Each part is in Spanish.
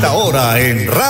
esta hora en Radio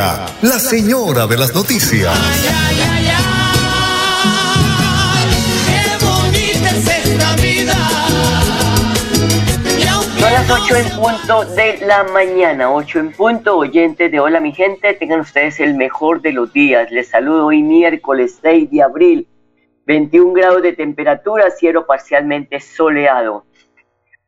la señora de las noticias. Son las 8 en punto de la mañana, 8 en punto, oyentes de Hola mi gente, tengan ustedes el mejor de los días. Les saludo hoy miércoles 6 de abril, 21 grados de temperatura, cielo parcialmente soleado.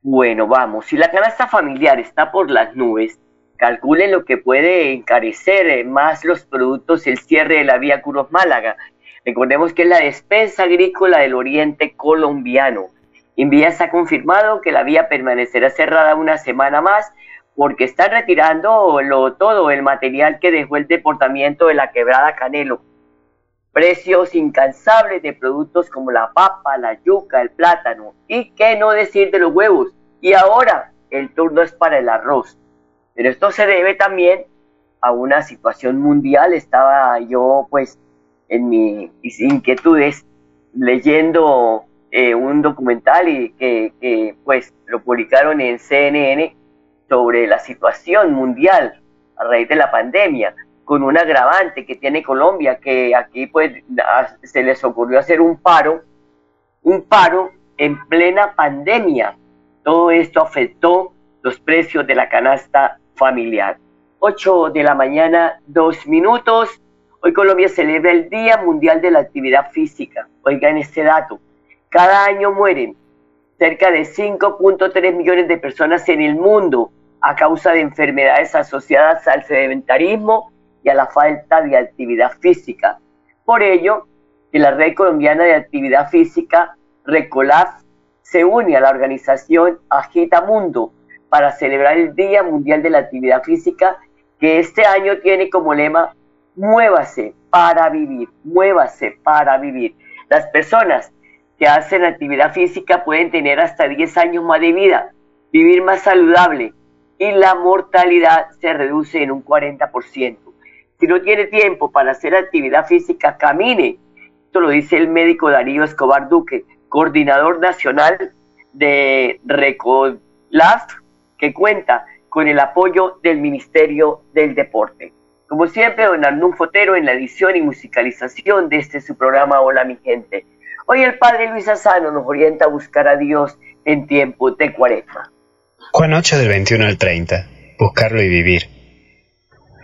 Bueno, vamos, si la canasta familiar está por las nubes, calculen lo que puede encarecer eh, más los productos el cierre de la vía Curos Málaga. Recordemos que es la despensa agrícola del oriente colombiano. Invías ha confirmado que la vía permanecerá cerrada una semana más porque están retirando lo, todo el material que dejó el deportamiento de la quebrada Canelo. Precios incansables de productos como la papa, la yuca, el plátano y qué no decir de los huevos. Y ahora el turno es para el arroz. Pero esto se debe también a una situación mundial. Estaba yo, pues, en mis inquietudes leyendo eh, un documental y que, pues, lo publicaron en CNN sobre la situación mundial a raíz de la pandemia, con un agravante que tiene Colombia, que aquí, pues, se les ocurrió hacer un paro, un paro en plena pandemia. Todo esto afectó los precios de la canasta familiar. 8 de la mañana, dos minutos. Hoy Colombia celebra el Día Mundial de la Actividad Física. Oigan este dato. Cada año mueren cerca de 5.3 millones de personas en el mundo a causa de enfermedades asociadas al sedentarismo y a la falta de actividad física. Por ello, la Red Colombiana de Actividad Física, RECOLAF, se une a la organización Agita Mundo para celebrar el Día Mundial de la Actividad Física, que este año tiene como lema, muévase para vivir, muévase para vivir. Las personas que hacen actividad física pueden tener hasta 10 años más de vida, vivir más saludable y la mortalidad se reduce en un 40%. Si no tiene tiempo para hacer actividad física, camine. Esto lo dice el médico Darío Escobar Duque, coordinador nacional de RECOLAF que cuenta con el apoyo del Ministerio del Deporte. Como siempre, don Arnún Fotero en la edición y musicalización de este su programa Hola mi gente. Hoy el Padre Luis Asano nos orienta a buscar a Dios en tiempo de cuaresma. Juan 8 del 21 al 30. Buscarlo y vivir.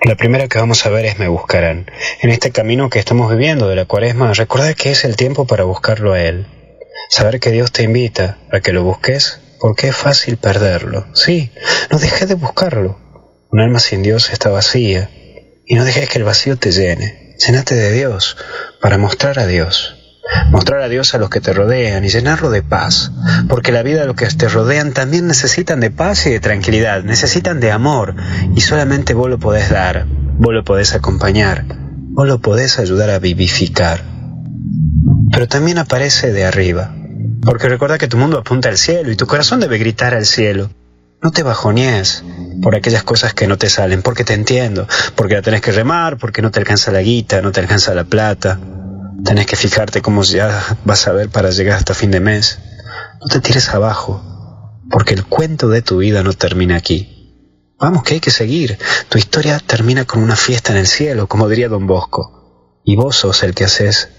La primera que vamos a ver es Me buscarán. En este camino que estamos viviendo de la cuaresma, recordad que es el tiempo para buscarlo a Él. Saber que Dios te invita a que lo busques porque es fácil perderlo. Sí, no dejes de buscarlo. Un alma sin Dios está vacía y no dejes que el vacío te llene. Llénate de Dios para mostrar a Dios. Mostrar a Dios a los que te rodean y llenarlo de paz, porque la vida de los que te rodean también necesitan de paz y de tranquilidad, necesitan de amor, y solamente vos lo podés dar, vos lo podés acompañar, vos lo podés ayudar a vivificar. Pero también aparece de arriba, porque recuerda que tu mundo apunta al cielo y tu corazón debe gritar al cielo. No te bajonees por aquellas cosas que no te salen, porque te entiendo, porque la tenés que remar, porque no te alcanza la guita, no te alcanza la plata. Tenés que fijarte cómo ya vas a ver para llegar hasta fin de mes. No te tires abajo, porque el cuento de tu vida no termina aquí. Vamos, que hay que seguir. Tu historia termina con una fiesta en el cielo, como diría don Bosco. Y vos sos el que haces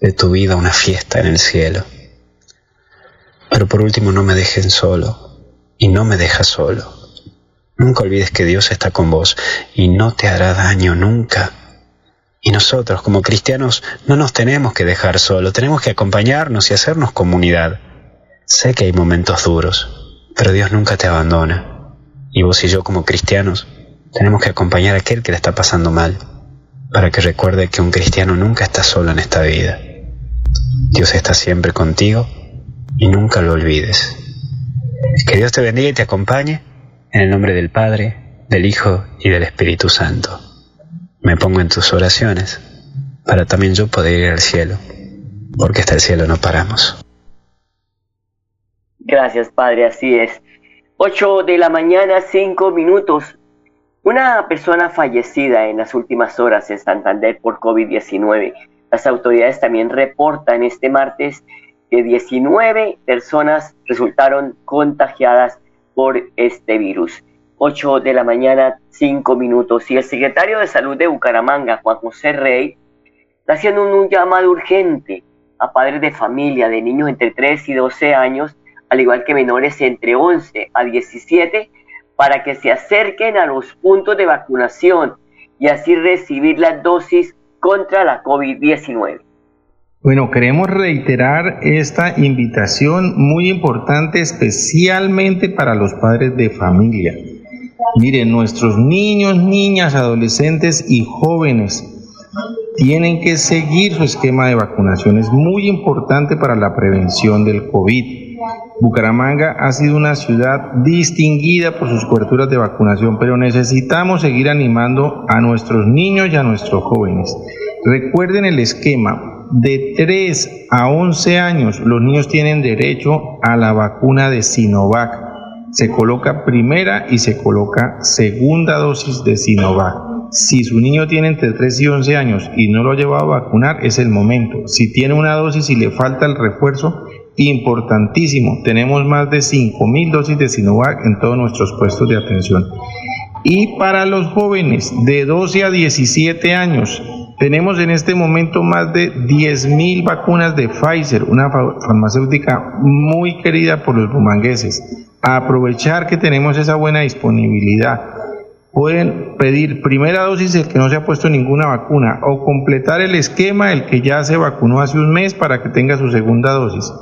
de tu vida una fiesta en el cielo. Pero por último no me dejen solo y no me dejas solo. Nunca olvides que Dios está con vos y no te hará daño nunca. Y nosotros como cristianos no nos tenemos que dejar solo, tenemos que acompañarnos y hacernos comunidad. Sé que hay momentos duros, pero Dios nunca te abandona. Y vos y yo como cristianos tenemos que acompañar a aquel que le está pasando mal, para que recuerde que un cristiano nunca está solo en esta vida. Dios está siempre contigo y nunca lo olvides. Que Dios te bendiga y te acompañe en el nombre del Padre, del Hijo y del Espíritu Santo. Me pongo en tus oraciones para también yo poder ir al cielo, porque hasta el cielo no paramos. Gracias, Padre, así es. 8 de la mañana, 5 minutos. Una persona fallecida en las últimas horas en Santander por COVID-19. Las autoridades también reportan este martes que 19 personas resultaron contagiadas por este virus. 8 de la mañana, 5 minutos. Y el secretario de Salud de Bucaramanga, Juan José Rey, está haciendo un llamado urgente a padres de familia de niños entre 3 y 12 años al igual que menores entre 11 a 17, para que se acerquen a los puntos de vacunación y así recibir la dosis contra la COVID-19. Bueno, queremos reiterar esta invitación muy importante especialmente para los padres de familia. Miren, nuestros niños, niñas, adolescentes y jóvenes tienen que seguir su esquema de vacunación. Es muy importante para la prevención del COVID. Bucaramanga ha sido una ciudad distinguida por sus coberturas de vacunación, pero necesitamos seguir animando a nuestros niños y a nuestros jóvenes. Recuerden el esquema. De 3 a 11 años los niños tienen derecho a la vacuna de Sinovac. Se coloca primera y se coloca segunda dosis de Sinovac. Si su niño tiene entre 3 y 11 años y no lo ha llevado a vacunar, es el momento. Si tiene una dosis y le falta el refuerzo, importantísimo. Tenemos más de 5.000 dosis de Sinovac en todos nuestros puestos de atención. Y para los jóvenes de 12 a 17 años, tenemos en este momento más de 10.000 vacunas de Pfizer, una farmacéutica muy querida por los bumangueses. Aprovechar que tenemos esa buena disponibilidad. Pueden pedir primera dosis el que no se ha puesto ninguna vacuna o completar el esquema el que ya se vacunó hace un mes para que tenga su segunda dosis.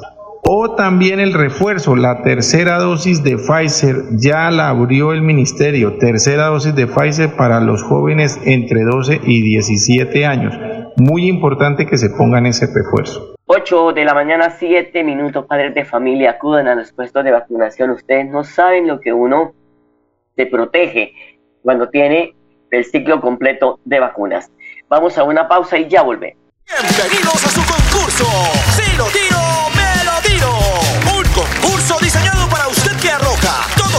O también el refuerzo, la tercera dosis de Pfizer, ya la abrió el ministerio, tercera dosis de Pfizer para los jóvenes entre 12 y 17 años. Muy importante que se pongan ese refuerzo. 8 de la mañana, 7 minutos, padres de familia, acuden a los puestos de vacunación. Ustedes no saben lo que uno se protege cuando tiene el ciclo completo de vacunas. Vamos a una pausa y ya volvemos. Bienvenidos a su concurso. Si lo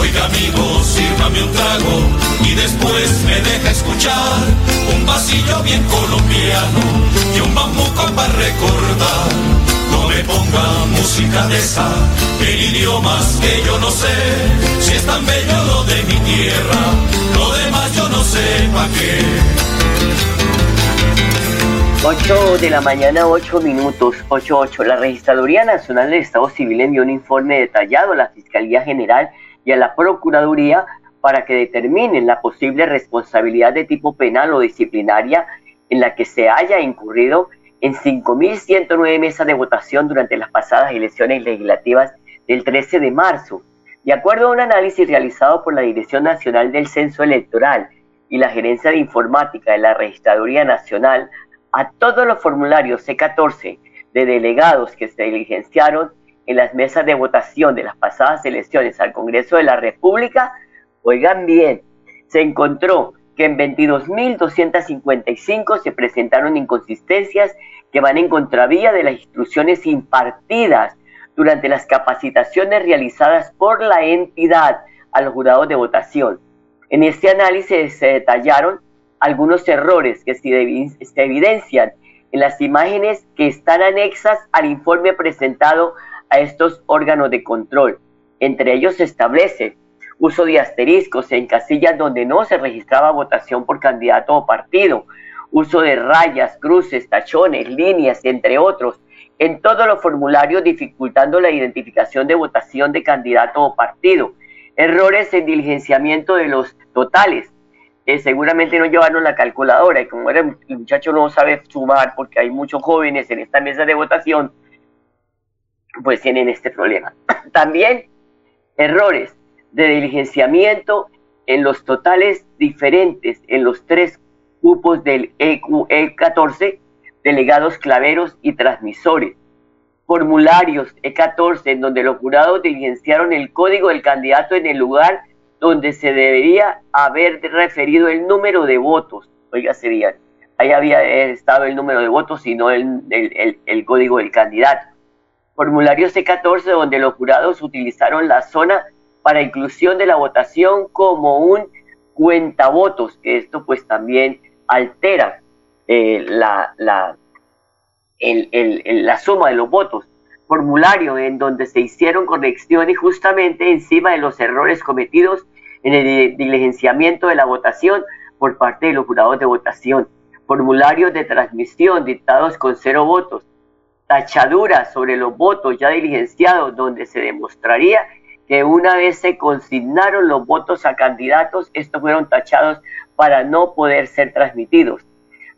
Oiga amigo, sírvame un trago y después me deja escuchar un pasillo bien colombiano y un bambuco para recordar no me ponga música de esa, en idiomas que yo no sé. Si es tan bello lo de mi tierra, lo demás yo no sé pa' qué. 8 de la mañana, 8 minutos, 8-8. La Registraduría Nacional del Estado Civil envió un informe detallado a la Fiscalía General y a la Procuraduría para que determinen la posible responsabilidad de tipo penal o disciplinaria en la que se haya incurrido en 5.109 mesas de votación durante las pasadas elecciones legislativas del 13 de marzo. De acuerdo a un análisis realizado por la Dirección Nacional del Censo Electoral y la Gerencia de Informática de la Registraduría Nacional, a todos los formularios C14 de delegados que se diligenciaron en las mesas de votación de las pasadas elecciones al Congreso de la República, oigan bien, se encontró que en 22.255 se presentaron inconsistencias que van en contravía de las instrucciones impartidas durante las capacitaciones realizadas por la entidad a los jurados de votación. En este análisis se detallaron algunos errores que se evidencian en las imágenes que están anexas al informe presentado a estos órganos de control. Entre ellos se establece uso de asteriscos en casillas donde no se registraba votación por candidato o partido, uso de rayas, cruces, tachones, líneas, entre otros, en todos los formularios dificultando la identificación de votación de candidato o partido, errores en diligenciamiento de los totales, eh, seguramente no llevaron la calculadora. Y como el muchacho no sabe sumar porque hay muchos jóvenes en esta mesa de votación, pues tienen este problema. También errores de diligenciamiento en los totales diferentes en los tres grupos del EQ-E14, delegados claveros y transmisores. Formularios E14 en donde los jurados diligenciaron el código del candidato en el lugar donde se debería haber referido el número de votos. Oiga, sería, ahí había estado el número de votos y no el, el código del candidato. Formulario C14 donde los jurados utilizaron la zona para inclusión de la votación como un cuentavotos, que esto pues también altera eh, la, la, la suma de los votos. Formulario en donde se hicieron correcciones justamente encima de los errores cometidos en el diligenciamiento de la votación por parte de los jurados de votación. Formularios de transmisión dictados con cero votos. Tachaduras sobre los votos ya diligenciados donde se demostraría que una vez se consignaron los votos a candidatos, estos fueron tachados para no poder ser transmitidos.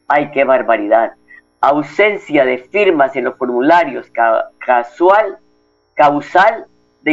¡Ay, qué barbaridad! Ausencia de firmas en los formularios casual, causal de,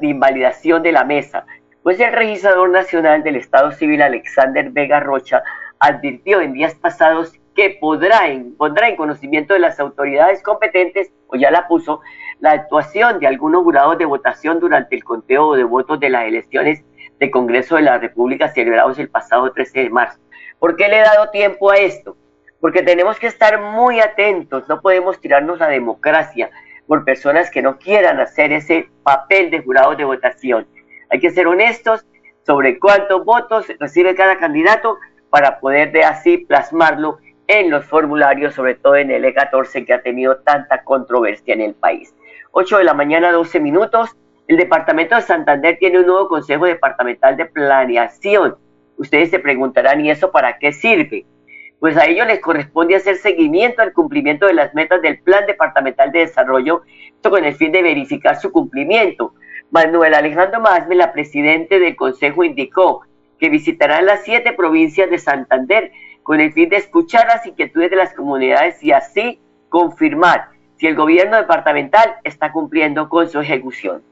invalidación de la mesa. Pues el registrador nacional del Estado Civil, Alexander Vega Rocha, advirtió en días pasados que podrá pondrá en conocimiento de las autoridades competentes, o ya la puso, la actuación de algunos jurados de votación durante el conteo de votos de las elecciones de Congreso de la República celebrados el pasado 13 de marzo. ¿Por qué le he dado tiempo a esto? Porque tenemos que estar muy atentos, no podemos tirarnos la democracia por personas que no quieran hacer ese papel de jurados de votación. Hay que ser honestos sobre cuántos votos recibe cada candidato para poder de así plasmarlo en los formularios, sobre todo en el E14 que ha tenido tanta controversia en el país. 8 de la mañana, 12 minutos. El departamento de Santander tiene un nuevo Consejo Departamental de Planeación. Ustedes se preguntarán, ¿y eso para qué sirve? Pues a ellos les corresponde hacer seguimiento al cumplimiento de las metas del Plan Departamental de Desarrollo, con el fin de verificar su cumplimiento. Manuel Alejandro Masme, la presidente del Consejo, indicó que visitarán las siete provincias de Santander con el fin de escuchar las inquietudes de las comunidades y así confirmar si el gobierno departamental está cumpliendo con su ejecución.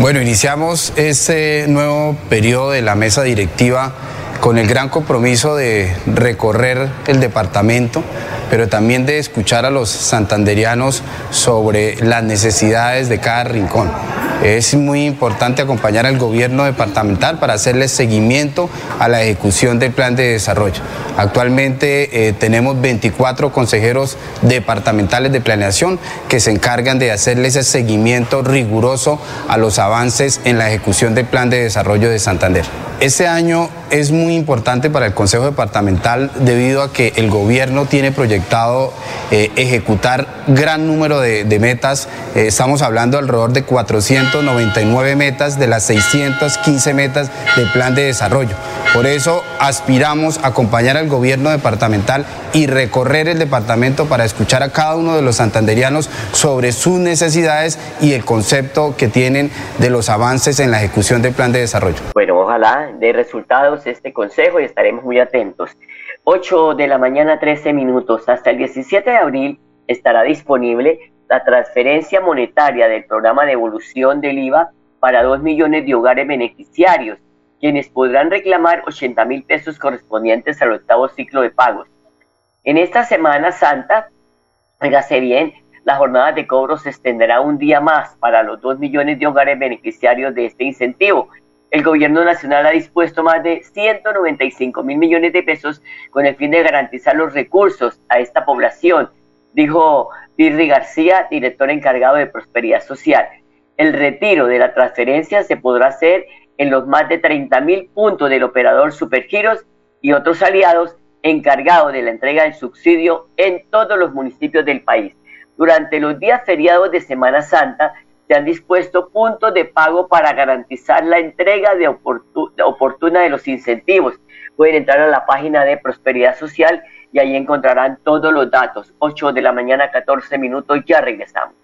Bueno, iniciamos este nuevo periodo de la mesa directiva con el gran compromiso de recorrer el departamento, pero también de escuchar a los santanderianos sobre las necesidades de cada rincón. Es muy importante acompañar al gobierno departamental para hacerle seguimiento a la ejecución del plan de desarrollo. Actualmente eh, tenemos 24 consejeros departamentales de planeación que se encargan de hacerle ese seguimiento riguroso a los avances en la ejecución del plan de desarrollo de Santander. Este año es muy importante para el Consejo Departamental debido a que el gobierno tiene proyectado eh, ejecutar gran número de, metas. Eh, estamos hablando alrededor de 499 metas de las 615 metas del plan de desarrollo. Por eso aspiramos a acompañar al gobierno departamental y recorrer el departamento para escuchar a cada uno de los santanderianos sobre sus necesidades y el concepto que tienen de los avances en la ejecución del plan de desarrollo. Bueno, ojalá dé resultados este consejo y estaremos muy atentos. 8 de la mañana, 13 minutos. Hasta el 17 de abril estará disponible la transferencia monetaria del programa de evolución del IVA para 2 millones de hogares beneficiarios quienes podrán reclamar 80 mil pesos correspondientes al octavo ciclo de pagos. En esta Semana Santa, fíjase bien, la jornada de cobro se extenderá un día más para los 2 millones de hogares beneficiarios de este incentivo. El gobierno nacional ha dispuesto más de 195 mil millones de pesos con el fin de garantizar los recursos a esta población, dijo Pirri García, director encargado de Prosperidad Social. El retiro de la transferencia se podrá hacer en los más de 30 mil puntos del operador Supergiros y otros aliados encargados de la entrega del subsidio en todos los municipios del país. Durante los días feriados de Semana Santa se han dispuesto puntos de pago para garantizar la entrega de oportuna de los incentivos. Pueden entrar a la página de Prosperidad Social y ahí encontrarán todos los datos. 8 de la mañana, 14 minutos, ya regresamos.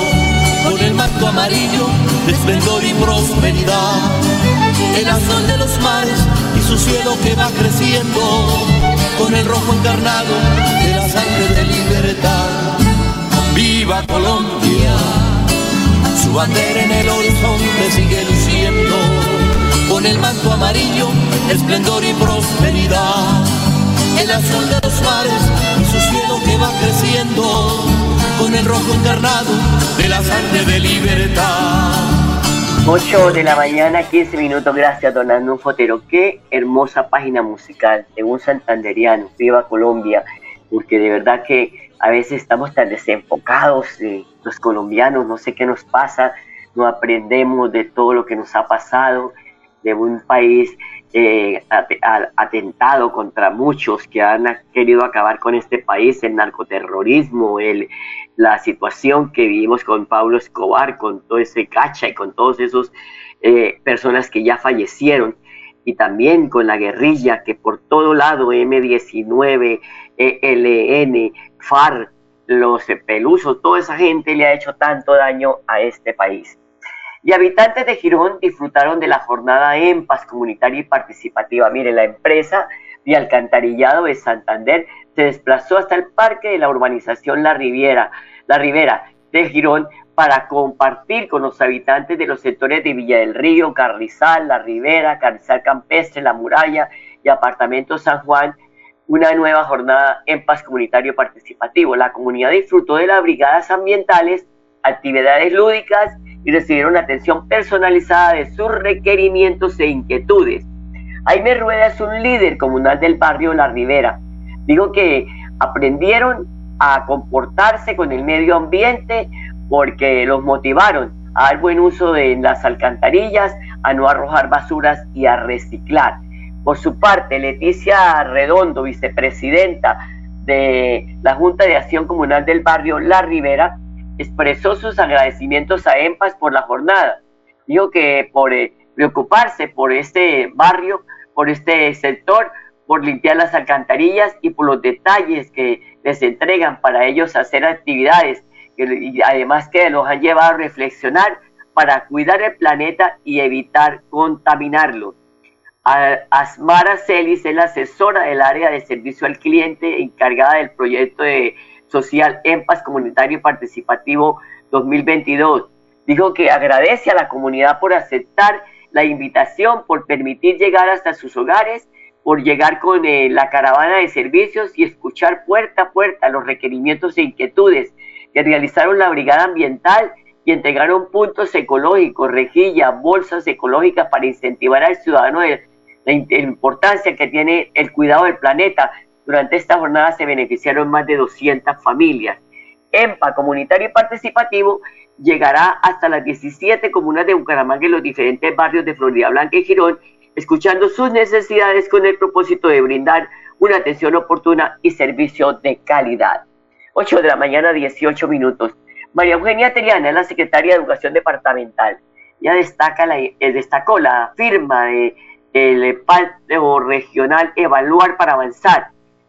el manto amarillo de esplendor y prosperidad, el azul de los mares y su cielo que va creciendo, con el rojo encarnado de la sangre de libertad. ¡Viva Colombia! Su bandera en el horizonte sigue luciendo, con el manto amarillo, esplendor y prosperidad, el azul de los mares y su cielo que va creciendo con el rojo encarnado de libertad. 8 de la mañana, 15 minutos, gracias don Arnulfo Fotero. Qué hermosa página musical un santanderiano, Viva Colombia, porque de verdad que a veces estamos tan desenfocados, los colombianos, no sé qué nos pasa, no aprendemos de todo lo que nos ha pasado, de un país eh, atentado contra muchos que han querido acabar con este país, el narcoterrorismo, el, la situación que vivimos con Pablo Escobar, con todo ese cacha y con todos esos eh, personas que ya fallecieron, y también con la guerrilla que por todo lado, M19, ELN, FARC, los pelusos, toda esa gente le ha hecho tanto daño a este país. Y habitantes de Girón disfrutaron de la jornada en paz comunitaria y participativa. Mire, la empresa de alcantarillado de Santander se desplazó hasta el parque de la urbanización La Riviera, Ribera de Girón para compartir con los habitantes de los sectores de Villa del Río, Carrizal, La Ribera, Carrizal Campestre, La Muralla y Apartamento San Juan una nueva jornada en paz comunitario participativo. La comunidad disfrutó de las brigadas ambientales, actividades lúdicas y recibieron atención personalizada de sus requerimientos e inquietudes. Jaime Rueda es un líder comunal del barrio La Ribera. Digo que aprendieron a comportarse con el medio ambiente porque los motivaron a dar buen uso de las alcantarillas, a no arrojar basuras y a reciclar. Por su parte, Leticia Redondo, vicepresidenta de la Junta de Acción Comunal del barrio La Ribera, expresó sus agradecimientos a EMPAS por la jornada. Dijo que por eh, preocuparse por este barrio, por este sector, por limpiar las alcantarillas y por los detalles que les entregan para ellos hacer actividades, y además que los han llevado a reflexionar para cuidar el planeta y evitar contaminarlo. Asmara Celis es la asesora del área de servicio al cliente encargada del proyecto de social en paz comunitario participativo 2022. Dijo que agradece a la comunidad por aceptar la invitación, por permitir llegar hasta sus hogares, por llegar con eh, la caravana de servicios y escuchar puerta a puerta los requerimientos e inquietudes que realizaron la brigada ambiental y entregaron puntos ecológicos, rejillas, bolsas ecológicas para incentivar al ciudadano de la importancia que tiene el cuidado del planeta, durante esta jornada se beneficiaron más de 200 familias. EMPA, comunitario y participativo, llegará hasta las 17 comunas de Bucaramanga y los diferentes barrios de Florida Blanca y Girón, escuchando sus necesidades con el propósito de brindar una atención oportuna y servicio de calidad. 8 de la mañana, 18 minutos. María Eugenia Teriana la secretaria de Educación Departamental. Ya destaca la, eh, destacó la firma de, regional Evaluar para Avanzar,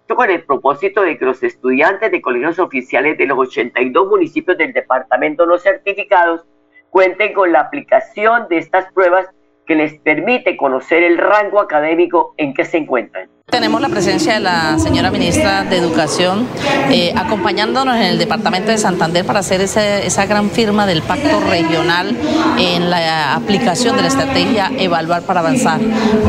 con el propósito de que los estudiantes de colegios oficiales de los 82 municipios del departamento no certificados cuenten con la aplicación de estas pruebas que les permite conocer el rango académico en que se encuentran. Tenemos la presencia de la señora ministra de Educación eh, acompañándonos en el departamento de Santander para hacer esa gran firma del pacto regional en la aplicación de la estrategia Evaluar para Avanzar,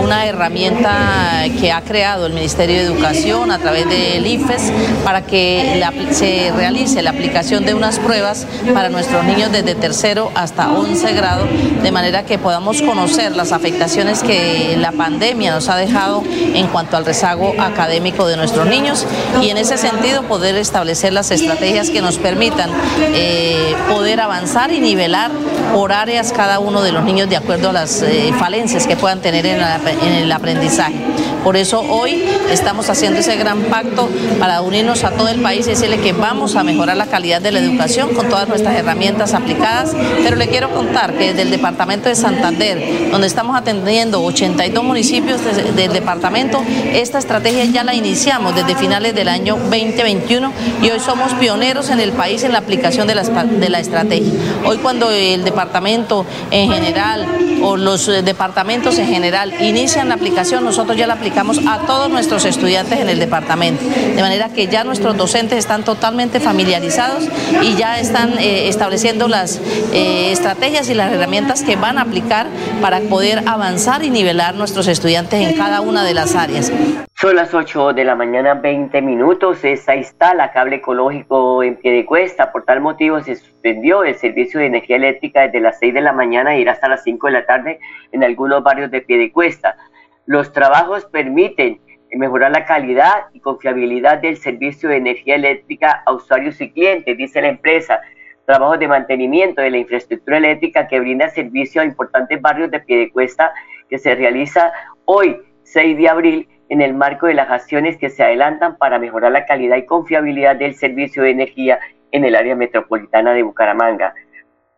una herramienta que ha creado el Ministerio de Educación a través del IFES para que se realice la aplicación de unas pruebas para nuestros niños desde tercero hasta 11 grado, de manera que podamos conocer las afectaciones que la pandemia nos ha dejado en cuanto al rezago académico de nuestros niños y en ese sentido poder establecer las estrategias que nos permitan eh, poder avanzar y nivelar por áreas cada uno de los niños de acuerdo a las eh, falencias que puedan tener en, en el aprendizaje. Por eso hoy estamos haciendo ese gran pacto para unirnos a todo el país y decirle que vamos a mejorar la calidad de la educación con todas nuestras herramientas aplicadas. Pero le quiero contar que desde el departamento de Santander, donde estamos atendiendo 82 municipios del departamento, esta estrategia ya la iniciamos desde finales del año 2021 y hoy somos pioneros en el país en la aplicación de la, de la estrategia. Hoy cuando el departamento en general o los departamentos en general inician la aplicación, nosotros ya la aplicamos a todos nuestros estudiantes en el departamento, de manera que ya nuestros docentes están totalmente familiarizados y ya están eh, estableciendo las eh, estrategias y las herramientas que van a aplicar para poder avanzar y nivelar nuestros estudiantes en cada una de las áreas. Son las 8 de la mañana, 20 minutos. Esa instala cable ecológico en pie de cuesta. Por tal motivo se suspendió el servicio de energía eléctrica desde las 6 de la mañana y irá hasta las 5 de la tarde en algunos barrios de pie de cuesta. Los trabajos permiten mejorar la calidad y confiabilidad del servicio de energía eléctrica a usuarios y clientes, dice la empresa. Trabajos de mantenimiento de la infraestructura eléctrica que brinda servicio a importantes barrios de Piedecuesta que se realiza hoy, 6 de abril, en el marco de las acciones que se adelantan para mejorar la calidad y confiabilidad del servicio de energía en el área metropolitana de Bucaramanga.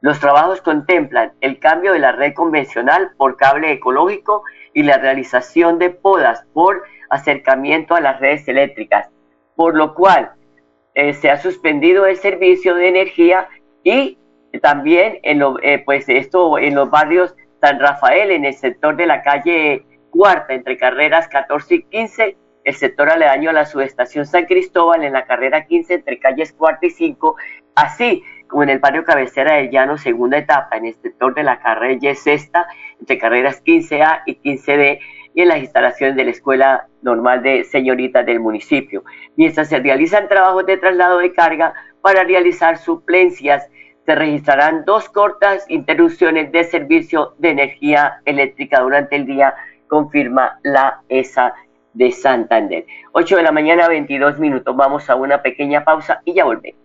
Los trabajos contemplan el cambio de la red convencional por cable ecológico y la realización de podas por acercamiento a las redes eléctricas, por lo cual eh, se ha suspendido el servicio de energía y también en, eh, pues esto en los barrios San Rafael, en el sector de la calle Cuarta, entre carreras 14 y 15, el sector aledaño a la subestación San Cristóbal, en la carrera 15, entre calles Cuarta y 5, así como en el barrio Cabecera del Llano, segunda etapa, en el sector de la carrera Sexta, entre carreras 15A y 15D, y en las instalaciones de la Escuela Normal de Señoritas del municipio. Mientras se realizan trabajos de traslado de carga para realizar suplencias, se registrarán dos cortas interrupciones de servicio de energía eléctrica durante el día, confirma la ESA de Santander. 8 de la mañana, 22 minutos. Vamos a una pequeña pausa y ya volvemos.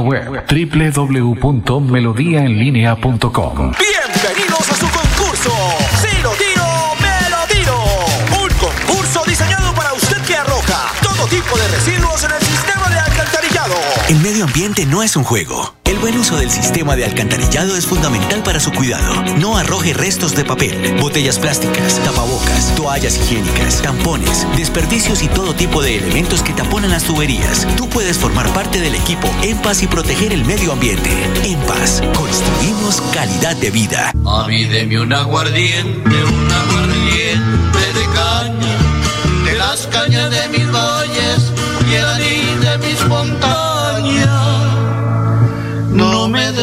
web www.melodiaenlinea.com. Bienvenidos a su concurso. Si lo tiro, me lo tiro. Un concurso diseñado para usted que arroja todo tipo de residuos El medio ambiente no es un juego. El buen uso del sistema de alcantarillado es fundamental para su cuidado. No arroje restos de papel, botellas plásticas, tapabocas, toallas higiénicas, tampones, desperdicios y todo tipo de elementos que taponan las tuberías. Tú puedes formar parte del equipo En Paz y proteger el medio ambiente. En Paz, construimos calidad de vida. A mí deme un aguardiente, un aguardiente de caña, de las cañas de mis valles y de mis montañas.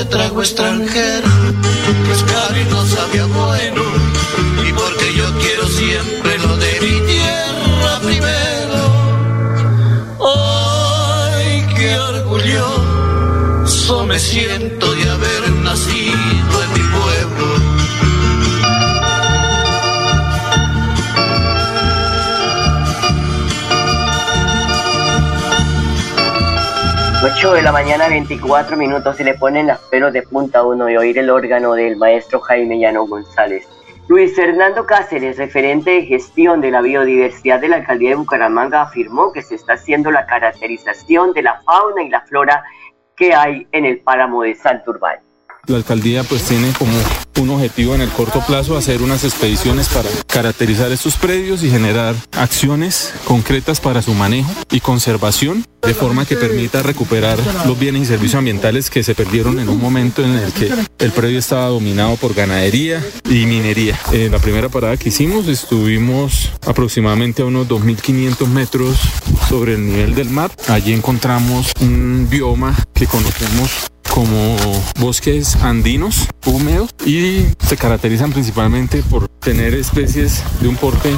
Trago extranjero, pues y no sabía bueno, y porque yo quiero siempre lo de mi tierra primero. Ay, qué orgulloso me siento 8 de la mañana, 24 minutos, se le ponen las pelos de punta a uno de oír el órgano del maestro Jaime Llano González. Luis Fernando Cáceres, referente de gestión de la biodiversidad de la alcaldía de Bucaramanga, afirmó que se está haciendo la caracterización de la fauna y la flora que hay en el páramo de Santurbán. La alcaldía pues tiene como un objetivo en el corto plazo hacer unas expediciones para caracterizar estos predios y generar acciones concretas para su manejo y conservación de forma que permita recuperar los bienes y servicios ambientales que se perdieron en un momento en el que el predio estaba dominado por ganadería y minería. En la primera parada que hicimos estuvimos aproximadamente a unos 2.500 metros sobre el nivel del mar. Allí encontramos un bioma que conocemos como bosques andinos húmedos y se caracterizan principalmente por tener especies de un porte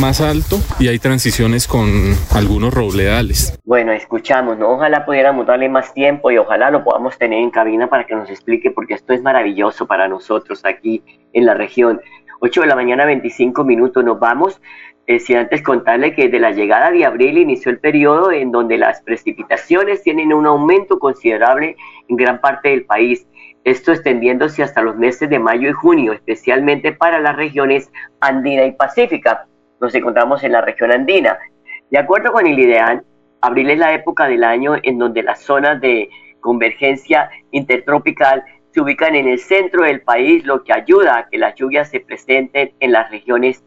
más alto y hay transiciones con algunos robledales. Bueno, escuchamos, ¿no? Ojalá pudiéramos darle más tiempo y ojalá lo podamos tener en cabina para que nos explique porque esto es maravilloso para nosotros aquí en la región. 8 de la mañana, 25 minutos, nos vamos. Eh, si antes contarle que de la llegada de abril inició el periodo en donde las precipitaciones tienen un aumento considerable en gran parte del país, esto extendiéndose hasta los meses de mayo y junio, especialmente para las regiones andina y pacífica. Nos encontramos en la región andina. De acuerdo con el IDEAN, abril es la época del año en donde las zonas de convergencia intertropical se ubican en el centro del país, lo que ayuda a que las lluvias se presenten en las regiones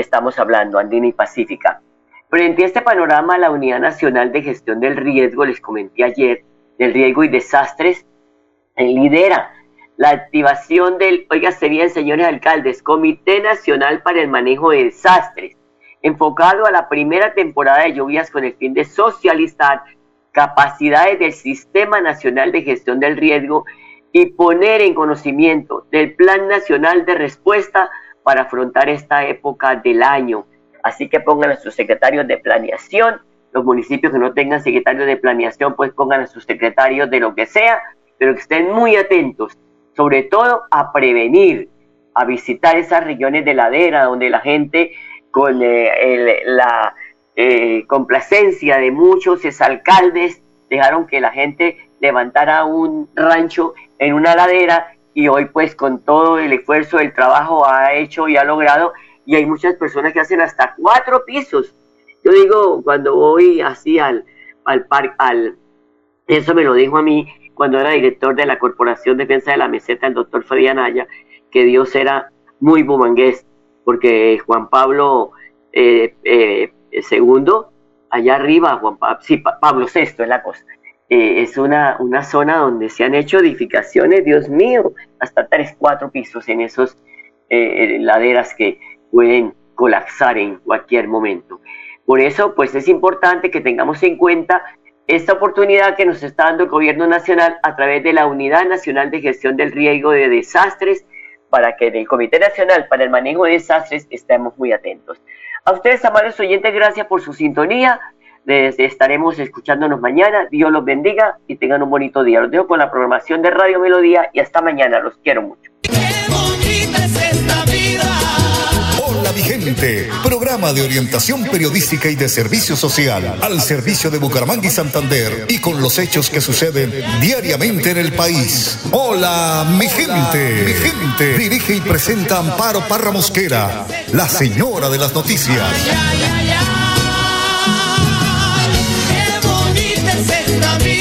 estamos hablando, andina y pacífica. Frente a este panorama, la Unidad Nacional de Gestión del Riesgo, les comenté ayer, del riesgo y desastres, eh, lidera la activación del, oiga, serían señores alcaldes, Comité Nacional para el Manejo de Desastres, enfocado a la primera temporada de lluvias con el fin de socializar capacidades del Sistema Nacional de Gestión del Riesgo y poner en conocimiento del Plan Nacional de Respuesta para afrontar esta época del año. Así que pongan a sus secretarios de planeación, los municipios que no tengan secretarios de planeación, pues pongan a sus secretarios de lo que sea, pero que estén muy atentos, sobre todo a prevenir, a visitar esas regiones de ladera donde la gente con eh, la eh, complacencia de muchos exalcaldes dejaron que la gente levantara un rancho en una ladera y hoy pues con todo el esfuerzo, el trabajo ha hecho y ha logrado y hay muchas personas que hacen hasta cuatro pisos. Yo digo, cuando voy así al, al parque, al, eso me lo dijo a mí cuando era director de la Corporación Defensa de la Meseta, el doctor Freddy Anaya, que Dios era muy bumangués, porque Juan Pablo eh, eh, II, allá arriba, Juan sí, Pablo VI es la cosa, eh, es una, una zona donde se han hecho edificaciones, Dios mío, hasta tres, cuatro pisos en esos eh, laderas que pueden colapsar en cualquier momento. Por eso, pues es importante que tengamos en cuenta esta oportunidad que nos está dando el gobierno nacional a través de la Unidad Nacional de Gestión del Riesgo de Desastres, para que del Comité Nacional para el Manejo de Desastres estemos muy atentos. A ustedes, amables oyentes, gracias por su sintonía. Les estaremos escuchándonos mañana. Dios los bendiga y tengan un bonito día. Los dejo con la programación de Radio Melodía y hasta mañana. Los quiero mucho. Hola mi gente, programa de orientación periodística y de servicio social al servicio de Bucaramanga y Santander y con los hechos que suceden diariamente en el país. Hola mi gente, mi gente, dirige y presenta Amparo Parra Mosquera, la señora de las noticias. da minha